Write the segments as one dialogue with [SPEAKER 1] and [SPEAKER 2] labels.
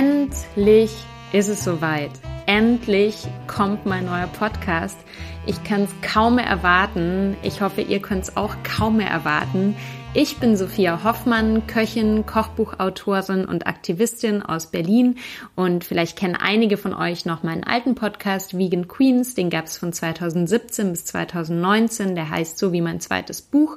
[SPEAKER 1] Endlich ist es soweit. Endlich kommt mein neuer Podcast. Ich kann es kaum mehr erwarten. Ich hoffe, ihr könnt es auch kaum mehr erwarten. Ich bin Sophia Hoffmann, Köchin, Kochbuchautorin und Aktivistin aus Berlin und vielleicht kennen einige von euch noch meinen alten Podcast Vegan Queens, den gab es von 2017 bis 2019, der heißt so wie mein zweites Buch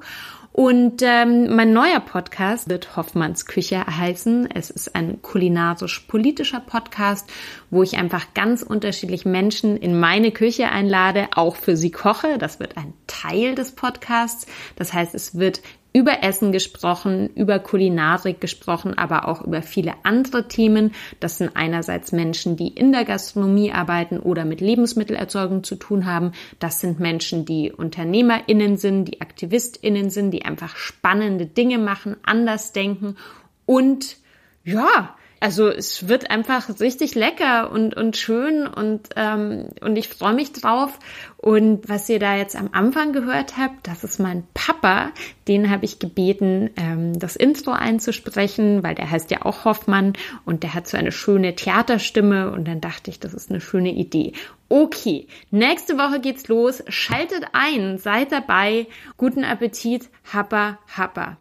[SPEAKER 1] und ähm, mein neuer Podcast wird Hoffmanns Küche heißen. Es ist ein kulinarisch-politischer Podcast, wo ich einfach ganz unterschiedlich Menschen in meine Küche einlade, auch für sie koche. Das wird ein Teil des Podcasts. Das heißt, es wird über Essen gesprochen, über Kulinarik gesprochen, aber auch über viele andere Themen. Das sind einerseits Menschen, die in der Gastronomie arbeiten oder mit Lebensmittelerzeugung zu tun haben. Das sind Menschen, die UnternehmerInnen sind, die AktivistInnen sind, die einfach spannende Dinge machen, anders denken und ja, also es wird einfach richtig lecker und, und schön und, ähm, und ich freue mich drauf. Und was ihr da jetzt am Anfang gehört habt, das ist mein Papa. Den habe ich gebeten, ähm, das Intro einzusprechen, weil der heißt ja auch Hoffmann und der hat so eine schöne Theaterstimme und dann dachte ich, das ist eine schöne Idee. Okay, nächste Woche geht's los. Schaltet ein, seid dabei. Guten Appetit, Happa, Happa.